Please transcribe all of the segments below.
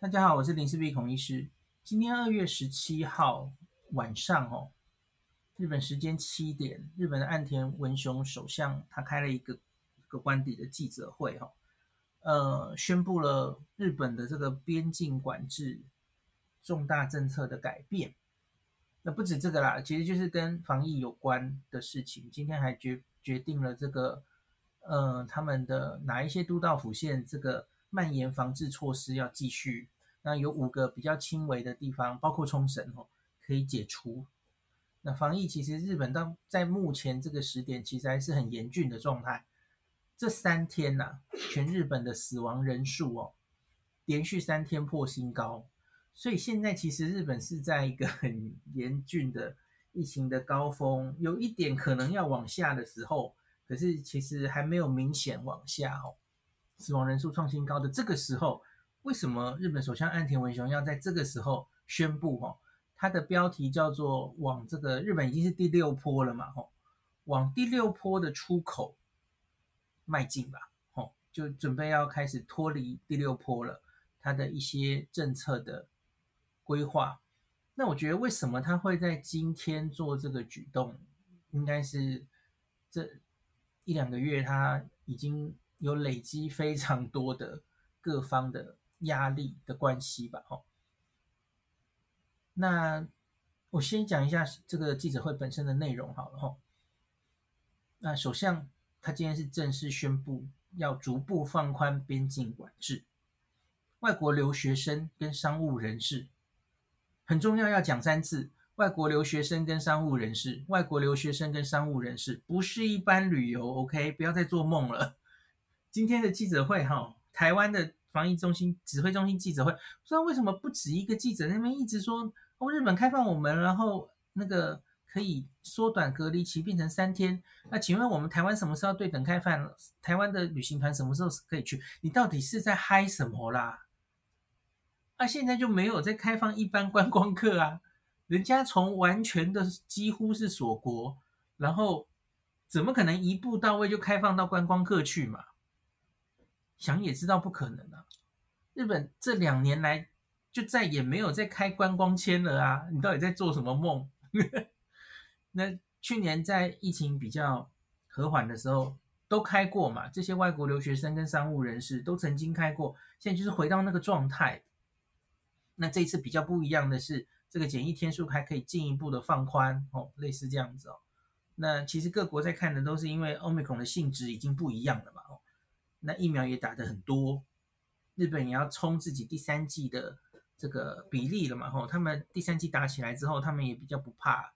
大家好，我是林氏璧孔医师。今天二月十七号晚上，哦，日本时间七点，日本的岸田文雄首相他开了一个一个官邸的记者会，哈，呃，宣布了日本的这个边境管制重大政策的改变。那不止这个啦，其实就是跟防疫有关的事情。今天还决决定了这个，呃，他们的哪一些都道府县这个。蔓延防治措施要继续，那有五个比较轻微的地方，包括冲绳哦，可以解除。那防疫其实日本到在目前这个时点，其实还是很严峻的状态。这三天呐、全日本的死亡人数哦，连续三天破新高，所以现在其实日本是在一个很严峻的疫情的高峰，有一点可能要往下的时候，可是其实还没有明显往下哦。死亡人数创新高的这个时候，为什么日本首相岸田文雄要在这个时候宣布？哈，他的标题叫做“往这个日本已经是第六波了嘛，哈，往第六波的出口迈进吧，哈，就准备要开始脱离第六波了。他的一些政策的规划，那我觉得为什么他会在今天做这个举动？应该是这一两个月他已经。有累积非常多的各方的压力的关系吧，吼。那我先讲一下这个记者会本身的内容好了，吼。那首相他今天是正式宣布要逐步放宽边境管制，外国留学生跟商务人士很重要，要讲三次。外国留学生跟商务人士，外国留学生跟商务人士不是一般旅游，OK，不要再做梦了。今天的记者会，哈，台湾的防疫中心指挥中心记者会，不知道为什么不止一个记者那边一直说，哦，日本开放我们，然后那个可以缩短隔离期变成三天。那请问我们台湾什么时候对等开放？台湾的旅行团什么时候可以去？你到底是在嗨什么啦？啊，现在就没有在开放一般观光客啊，人家从完全的几乎是锁国，然后怎么可能一步到位就开放到观光客去嘛？想也知道不可能啊！日本这两年来就再也没有再开观光签了啊！你到底在做什么梦？那去年在疫情比较和缓的时候都开过嘛？这些外国留学生跟商务人士都曾经开过，现在就是回到那个状态。那这一次比较不一样的是，这个检疫天数还可以进一步的放宽哦，类似这样子哦。那其实各国在看的都是因为 Omicron 的性质已经不一样了嘛哦。那疫苗也打的很多，日本也要冲自己第三季的这个比例了嘛？吼，他们第三季打起来之后，他们也比较不怕，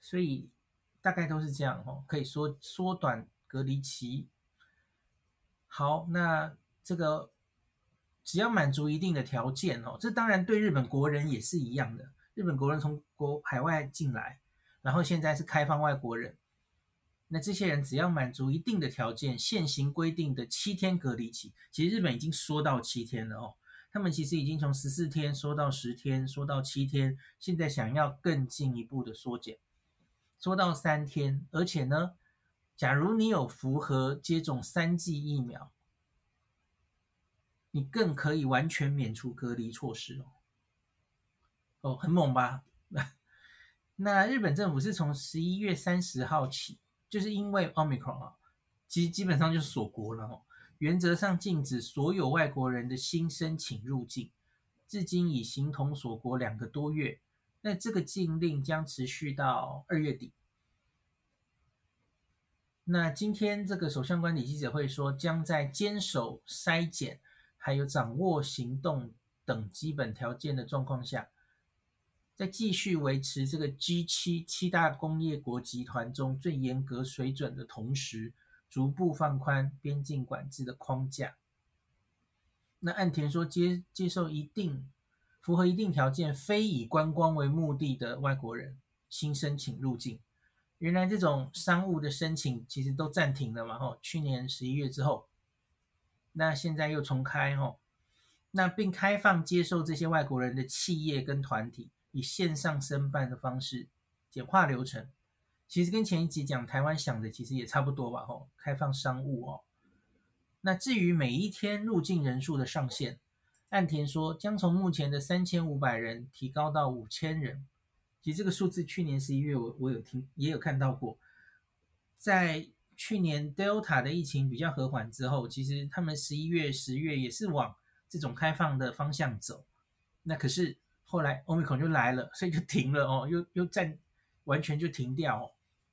所以大概都是这样吼，可以说缩短隔离期。好，那这个只要满足一定的条件哦，这当然对日本国人也是一样的。日本国人从国海外进来，然后现在是开放外国人。那这些人只要满足一定的条件，现行规定的七天隔离期，其实日本已经缩到七天了哦。他们其实已经从十四天缩到十天，缩到七天，现在想要更进一步的缩减，缩到三天。而且呢，假如你有符合接种三剂疫苗，你更可以完全免除隔离措施哦。哦，很猛吧？那日本政府是从十一月三十号起。就是因为 Omicron 啊，其实基本上就是锁国了哦。原则上禁止所有外国人的新申请入境，至今已形同锁国两个多月。那这个禁令将持续到二月底。那今天这个首相官邸记者会说，将在坚守筛检还有掌握行动等基本条件的状况下。在继续维持这个 G7 七大工业国集团中最严格水准的同时，逐步放宽边境管制的框架。那岸田说接接受一定符合一定条件，非以观光为目的的外国人新申请入境。原来这种商务的申请其实都暂停了嘛？吼，去年十一月之后，那现在又重开吼，那并开放接受这些外国人的企业跟团体。以线上申办的方式简化流程，其实跟前一集讲台湾想的其实也差不多吧？吼、开放商务哦。那至于每一天入境人数的上限，岸田说将从目前的三千五百人提高到五千人。其实这个数字去年十一月我我有听也有看到过，在去年 Delta 的疫情比较和缓之后，其实他们十一月、十月也是往这种开放的方向走。那可是后来 Omicron 就来了，所以就停了哦，又又暂完全就停掉哦。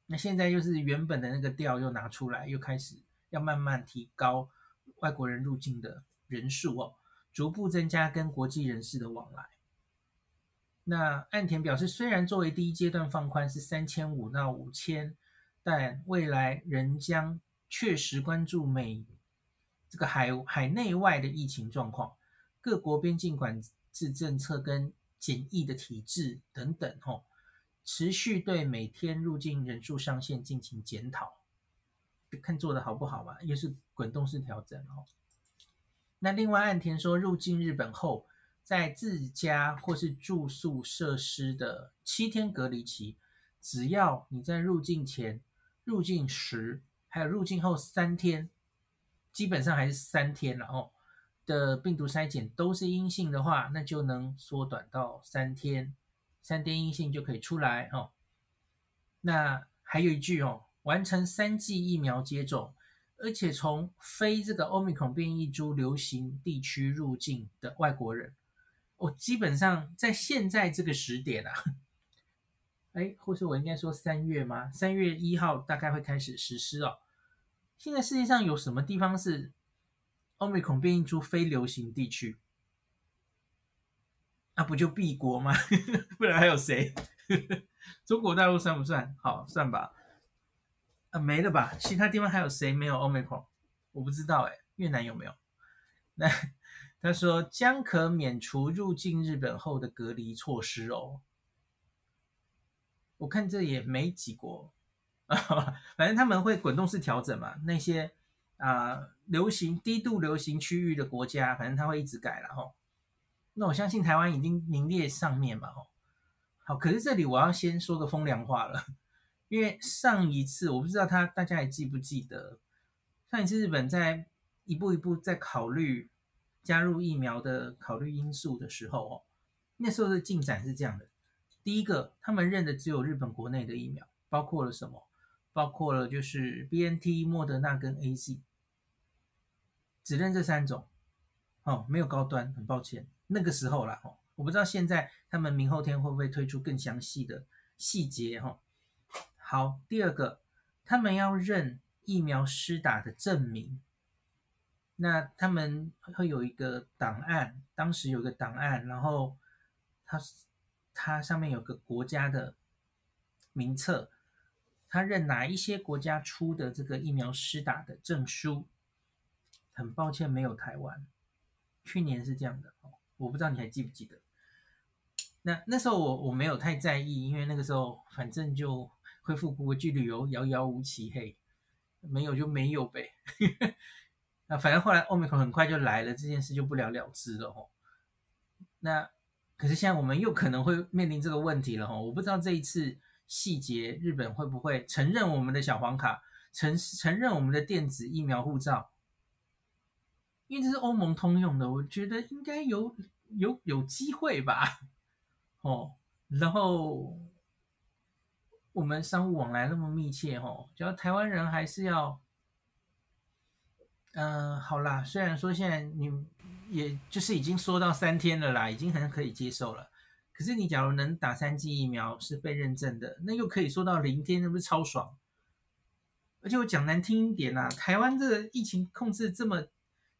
那现在又是原本的那个调又拿出来，又开始要慢慢提高外国人入境的人数哦，逐步增加跟国际人士的往来。那岸田表示，虽然作为第一阶段放宽是三千五到五千，但未来仍将确实关注美这个海海内外的疫情状况、各国边境管制政策跟检疫的体制等等哦。持续对每天入境人数上限进行检讨，看做得好不好吧，也是滚动式调整哦。那另外，岸田说，入境日本后，在自家或是住宿设施的七天隔离期，只要你在入境前、入境时，还有入境后三天，基本上还是三天了哦的病毒筛检都是阴性的话，那就能缩短到三天。三天阴性就可以出来哦。那还有一句哦，完成三剂疫苗接种，而且从非这个 Omicron 变异株流行地区入境的外国人，哦，基本上在现在这个时点啊，哎，或是我应该说三月吗？三月一号大概会开始实施哦。现在世界上有什么地方是 Omicron 变异株非流行地区？那、不就 B 国吗？不然还有谁？中国大陆算不算？好，算吧。啊，没了吧？其他地方还有谁没有 Omicron？我不知道哎，越南有没有？那他说将可免除入境日本后的隔离措施哦。我看这也没几国，反正他们会滚动式调整嘛。那些啊流行低度流行区域的国家，反正它会一直改了吼。那我相信台湾已经名列上面嘛，吼，好，可是这里我要先说个风凉话了，因为上一次我不知道他大家还记不记得，上一次日本在一步一步在考虑加入疫苗的考虑因素的时候，哦，那时候的进展是这样的，第一个，他们认的只有日本国内的疫苗，包括了什么？包括了就是 BNT、莫德纳跟 AZ，只认这三种，哦，没有高端，很抱歉。那个时候啦，哦，我不知道现在他们明后天会不会推出更详细的细节，哈。好，第二个，他们要认疫苗施打的证明，那他们会有一个档案，当时有一个档案，然后它它上面有个国家的名册，他认哪一些国家出的这个疫苗施打的证书，很抱歉没有台湾，去年是这样的。我不知道你还记不记得，那那时候我我没有太在意，因为那个时候反正就恢复国际旅游遥遥无期，嘿，没有就没有呗。那反正后来欧米克很快就来了，这件事就不了了之了吼。那可是现在我们又可能会面临这个问题了吼，我不知道这一次细节日本会不会承认我们的小黄卡，承承认我们的电子疫苗护照。因为这是欧盟通用的，我觉得应该有有有机会吧，哦，然后我们商务往来那么密切，哦，只要台湾人还是要，嗯、好啦，虽然说现在你也就是已经说到三天了啦，已经很可以接受了，可是你假如能打三剂疫苗是被认证的，那又可以说到零天，那不是超爽？而且我讲难听一点啦，台湾这个疫情控制这么。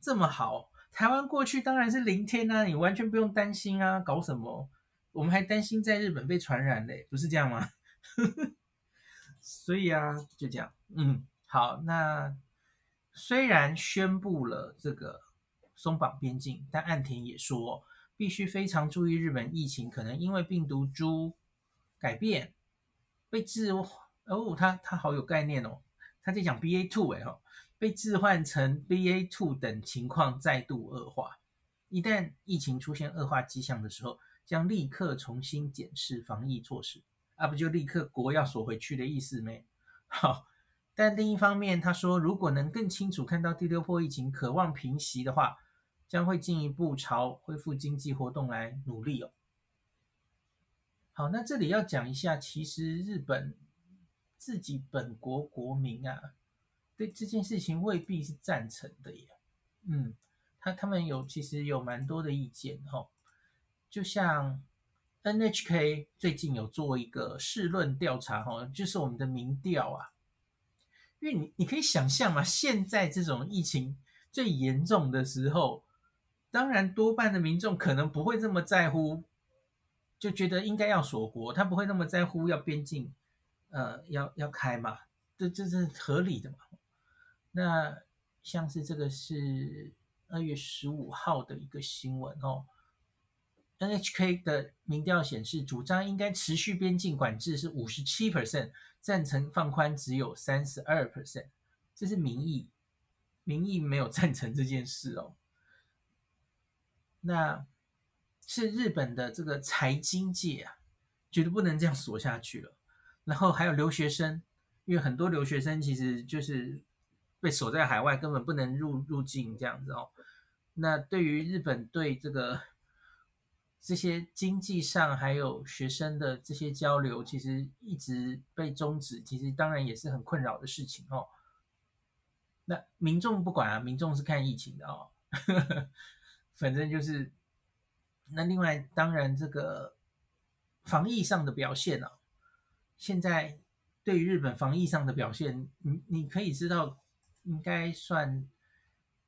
这么好，台湾过去当然是零天啊，你完全不用担心啊，搞什么？我们还担心在日本被传染嘞，不是这样吗？所以啊，就这样，嗯，好，那虽然宣布了这个松绑边境，但岸田也说必须非常注意日本疫情可能因为病毒株改变被置哦，他他好有概念哦，他在讲 BA two 哎哈。被置换成 BA.2 等情况再度恶化，一旦疫情出现恶化迹象的时候，将立刻重新检视防疫措施，啊，不就立刻国要锁回去的意思没？好，但另一方面，他说如果能更清楚看到第六波疫情渴望平息的话，将会进一步朝恢复经济活动来努力哦。好，那这里要讲一下，其实日本自己本国国民啊，对这件事情未必是赞成的耶。嗯，他他们有其实有蛮多的意见哦，就像 NHK 最近有做一个世论调查哦，就是我们的民调啊，因为你你可以想象嘛，现在这种疫情最严重的时候。当然，多半的民众可能不会这么在乎，就觉得应该要锁国，他不会那么在乎要边境，呃，要要开嘛，这这是合理的嘛。那像是这个是二月十五号的一个新闻哦，NHK 的民调显示，主张应该持续边境管制是五十七 percent，赞成放宽只有三十二 percent，这是民意，民意没有赞成这件事哦。那是日本的这个财经界啊，觉得不能这样锁下去了。然后还有留学生，因为很多留学生其实就是被锁在海外，根本不能入入境这样子哦。那对于日本对这个这些经济上还有学生的这些交流，其实一直被终止，其实当然也是很困扰的事情哦。那民众不管啊，民众是看疫情的哦。反正就是，那另外当然这个防疫上的表现啊，现在对于日本防疫上的表现，你你可以知道，应该算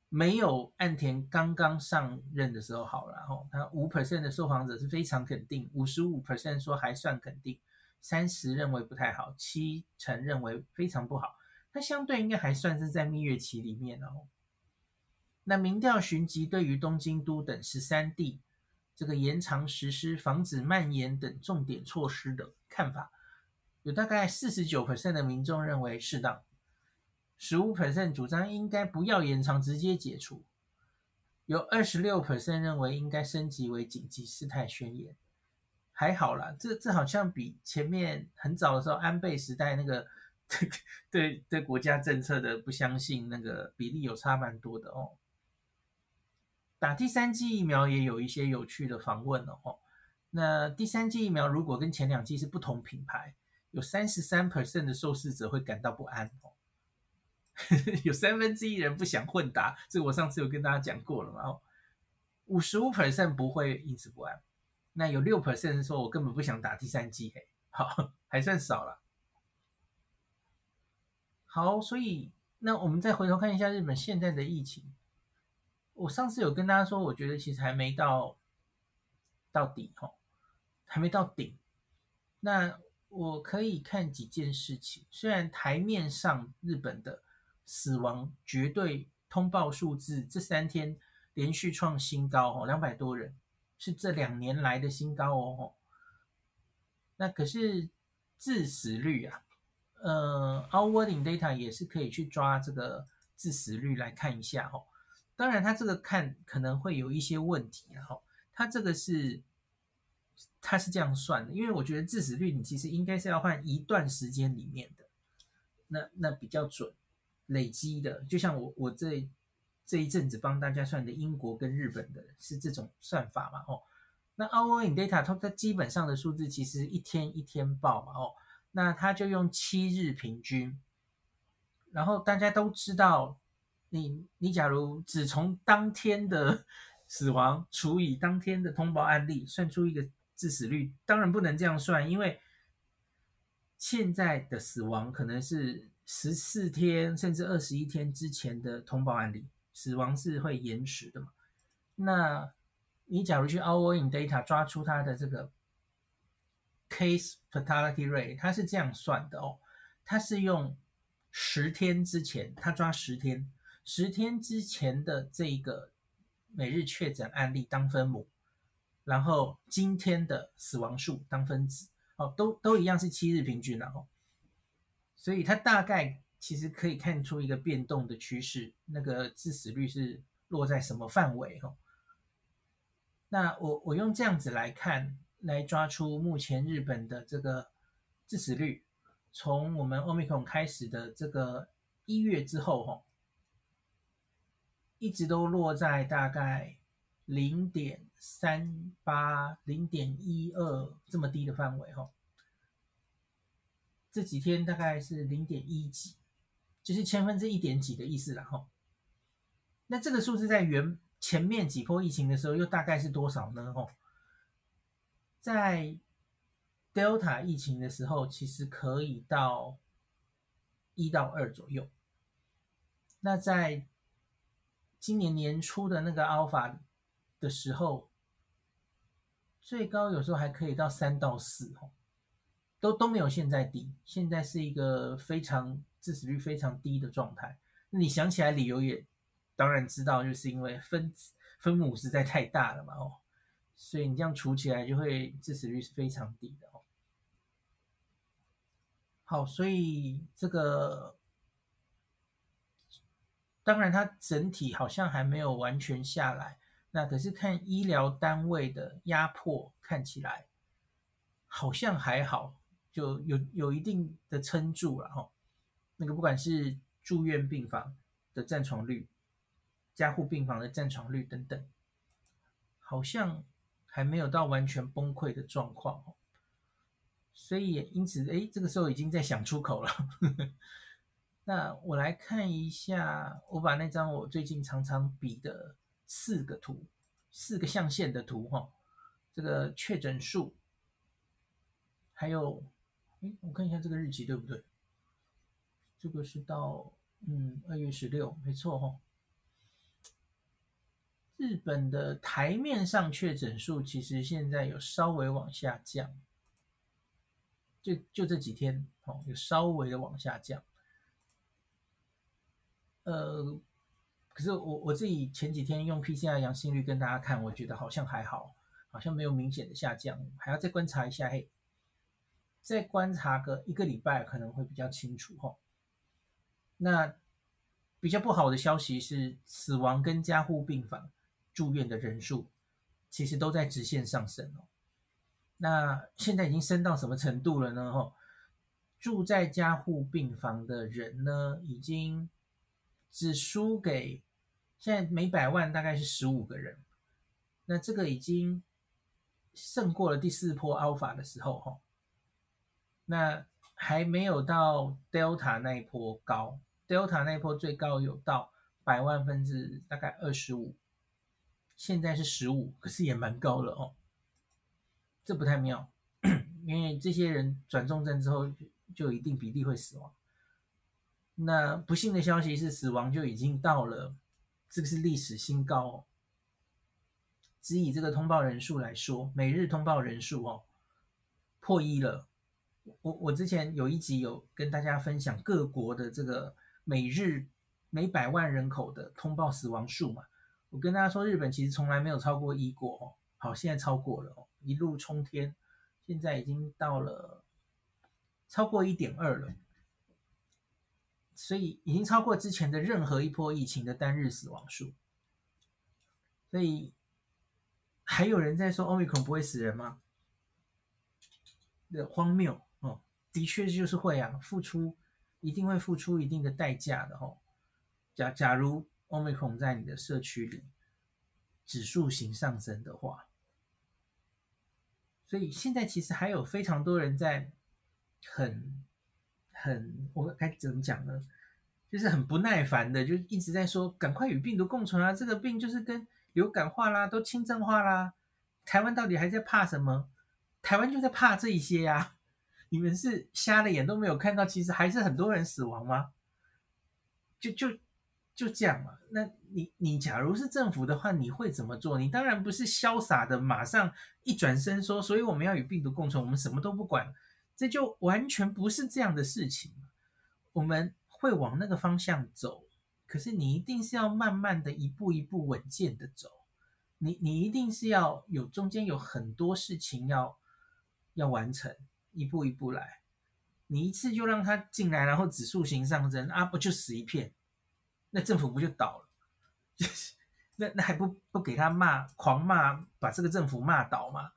没有岸田刚刚上任的时候好了。然后他五 percent 的受访者是非常肯定，五十五 percent 说还算肯定，三十认为不太好，七成认为非常不好。他相对应该还算是在蜜月期里面哦。那民调寻集对于东京都等十三地这个延长实施防止蔓延等重点措施的看法，有大概四十九 percent 的民众认为适当，十五 percent 主张应该不要延长，直接解除，有二十六 percent 认为应该升级为紧急事态宣言。还好啦，这这好像比前面很早的时候安倍时代那个对对对国家政策的不相信那个比例有差蛮多的哦。打第三剂疫苗也有一些有趣的访问了哦。那第三剂疫苗如果跟前两剂是不同品牌，有三十三 percent 的受试者会感到不安哦。有三分之一人不想混打，这我上次有跟大家讲过了嘛。哦，五十五 percent 不会因此不安。那有六 percent 说我根本不想打第三剂，嘿，好，还算少了。好，所以那我们再回头看一下日本现在的疫情。我上次有跟大家说，我觉得其实还没到到底哈，还没到顶。那我可以看几件事情，虽然台面上日本的死亡绝对通报数字这三天连续创新高哦，两百多人是这两年来的新高哦。那可是致死率啊，呃，Our World in Data 也是可以去抓这个致死率来看一下哦。当然，他这个看可能会有一些问题，然后他这个是他是这样算的，因为我觉得致死率你其实应该是要换一段时间里面的，那那比较准，累积的，就像我我这这一阵子帮大家算的英国跟日本的是这种算法嘛，哦，那 Our in Data 它它基本上的数字其实一天一天报嘛，哦，那他就用七日平均，然后大家都知道。你你假如只从当天的 死亡除以当天的通报案例，算出一个致死率，当然不能这样算，因为现在的死亡可能是十四天甚至二十一天之前的通报案例，死亡是会延迟的嘛。那你假如去 Our in Data 抓出它的这个 case fatality rate，它是这样算的哦，它是用十天之前，它抓十天。十天之前的这个每日确诊案例当分母，然后今天的死亡数当分子，哦，都都一样是七日平均了哦，所以它大概其实可以看出一个变动的趋势，那个致死率是落在什么范围哦？那我我用这样子来看，来抓出目前日本的这个致死率，从我们 Omicron 开始的这个一月之后，哦一直都落在大概零点三八、零点一二这么低的范围哈。这几天大概是零点一几，就是千分之一点几的意思了哈。那这个数字在原前面几波疫情的时候又大概是多少呢？哈，在 Delta 疫情的时候，其实可以到一到二左右。那在今年年初的那个 Alpha 的时候，最高有时候还可以到三到四，都都没有现在低。现在是一个非常致死率非常低的状态。那你想起来理由也当然知道，就是因为分子分母实在太大了嘛，哦，所以你这样除起来就会致死率是非常低的哦。好，所以这个。当然，它整体好像还没有完全下来。那可是看医疗单位的压迫，看起来好像还好，就有有一定的撑住了哈。那个不管是住院病房的占床率、加护病房的占床率等等，好像还没有到完全崩溃的状况。所以因此，哎，这个时候已经在想出口了。那我来看一下，我把那张我最近常常比的四个图，四个象限的图哈，这个确诊数，还有，哎，我看一下这个日期对不对？这个是到嗯二月十六，没错哈。日本的台面上确诊数其实现在有稍微往下降，就就这几天哦，有稍微的往下降。呃，可是我我自己前几天用 PCR 阳性率跟大家看，我觉得好像还好，好像没有明显的下降，还要再观察一下，嘿，再观察个一个礼拜可能会比较清楚吼。那比较不好的消息是，死亡跟加护病房住院的人数其实都在直线上升哦。那现在已经升到什么程度了呢？吼，住在加护病房的人呢，已经。只输给现在每百万大概是十五个人，那这个已经胜过了第四波 Alpha 的时候哈，那还没有到 Delta 那一波高，Delta 那一波最高有到百万分之大概二十五，现在是十五，可是也蛮高了哦，这不太妙，因为这些人转重症之后就一定比例会死亡。那不幸的消息是，死亡就已经到了，这个是历史新高哦。只以这个通报人数来说，每日通报人数哦，破一了。我我之前有一集有跟大家分享各国的这个每日每百万人口的通报死亡数嘛。我跟大家说，日本其实从来没有超过一过哦。好，现在超过了哦，一路冲天，现在已经到了超过一点二了。所以已经超过之前的任何一波疫情的单日死亡数，所以还有人在说 Omicron 不会死人吗？的荒谬，的确就是会啊，付出一定会付出一定的代价的哦。假假如 Omicron 在你的社区里指数型上升的话，所以现在其实还有非常多人在很。很，我该怎么讲呢？就是很不耐烦的，就一直在说，赶快与病毒共存啊！这个病就是跟流感化啦，都轻症化啦。台湾到底还在怕什么？台湾就在怕这一些呀！你们是瞎了眼都没有看到，其实还是很多人死亡吗？就就就这样嘛。那你你假如是政府的话，你会怎么做？你当然不是潇洒的马上一转身说，所以我们要与病毒共存，我们什么都不管。这就完全不是这样的事情，我们会往那个方向走，可是你一定是要慢慢的一步一步稳健的走，你你一定是要有中间有很多事情要要完成，一步一步来，你一次就让他进来，然后指数型上升啊，不就死一片，那政府不就倒了？那那还不不给他骂，狂骂，把这个政府骂倒吗？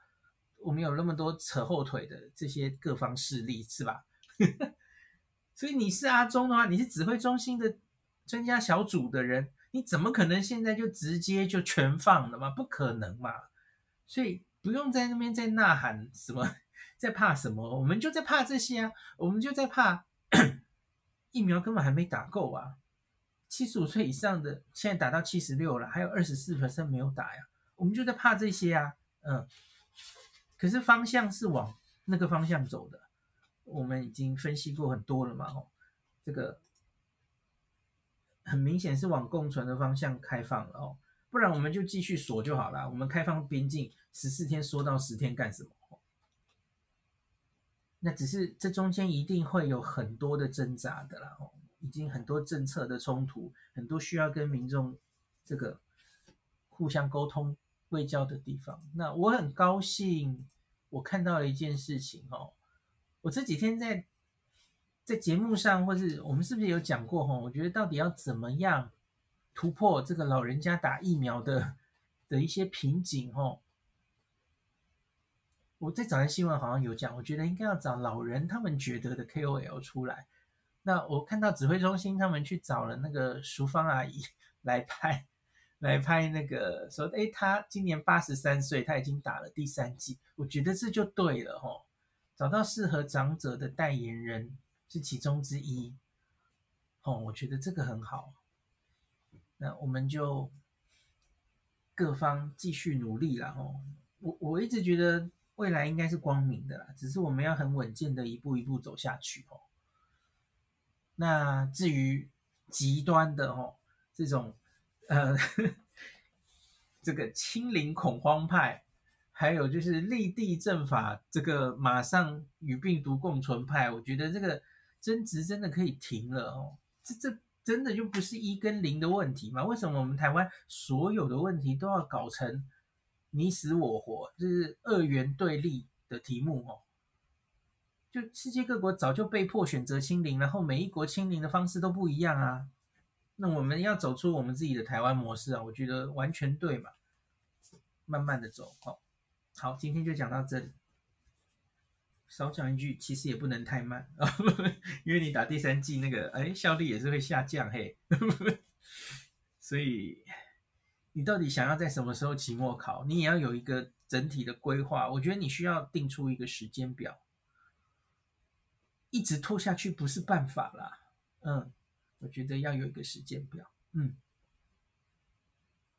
我们有那么多扯后腿的这些各方势力，是吧？所以你是阿中的话，你是指挥中心的专家小组的人，你怎么可能现在就直接就全放了吗？不可能嘛！所以不用在那边在呐喊什么，在怕什么？我们就在怕这些啊！我们就在怕 疫苗根本还没打够啊！七十五岁以上的现在打到七十六了，还有二十四 percent 没有打呀！我们就在怕这些啊！嗯，可是方向是往那个方向走的，我们已经分析过很多了嘛！哦，这个。很明显是往共存的方向开放了哦，不然我们就继续锁就好了。我们开放边境十四天缩到十天干什么？那只是这中间一定会有很多的挣扎的啦，已经很多政策的冲突，很多需要跟民众这个互相沟通、卫教的地方。那我很高兴，我看到了一件事情哦，我这几天在。在节目上，或是我们是不是有讲过？哈，我觉得到底要怎么样突破这个老人家打疫苗的 的一些瓶颈？哈，我在早上新闻好像有讲，我觉得应该要找老人他们觉得的 KOL 出来。那我看到指挥中心他们去找了那个淑芳阿姨来拍，来拍那个说，诶，她今年八十三岁，她已经打了第三剂，我觉得这就对了，哈，找到适合长者的代言人。是其中之一，哦，我觉得这个很好。那我们就各方继续努力了，哦，我我一直觉得未来应该是光明的啦，只是我们要很稳健的一步一步走下去，哦。那至于极端的，哦，这种呃，这个清零恐慌派。还有就是立地正法，这个马上与病毒共存派，我觉得这个争执真的可以停了哦。这这真的就不是一跟零的问题吗？为什么我们台湾所有的问题都要搞成你死我活，就是二元对立的题目哦？就世界各国早就被迫选择清零，然后每一国清零的方式都不一样啊。那我们要走出我们自己的台湾模式啊，我觉得完全对嘛。慢慢的走，哦。好，今天就讲到这里。少讲一句，其实也不能太慢，因为你打第三季那个，哎，效率也是会下降，嘿。所以你到底想要在什么时候期末考？你也要有一个整体的规划。我觉得你需要定出一个时间表，一直拖下去不是办法啦。嗯，我觉得要有一个时间表。嗯。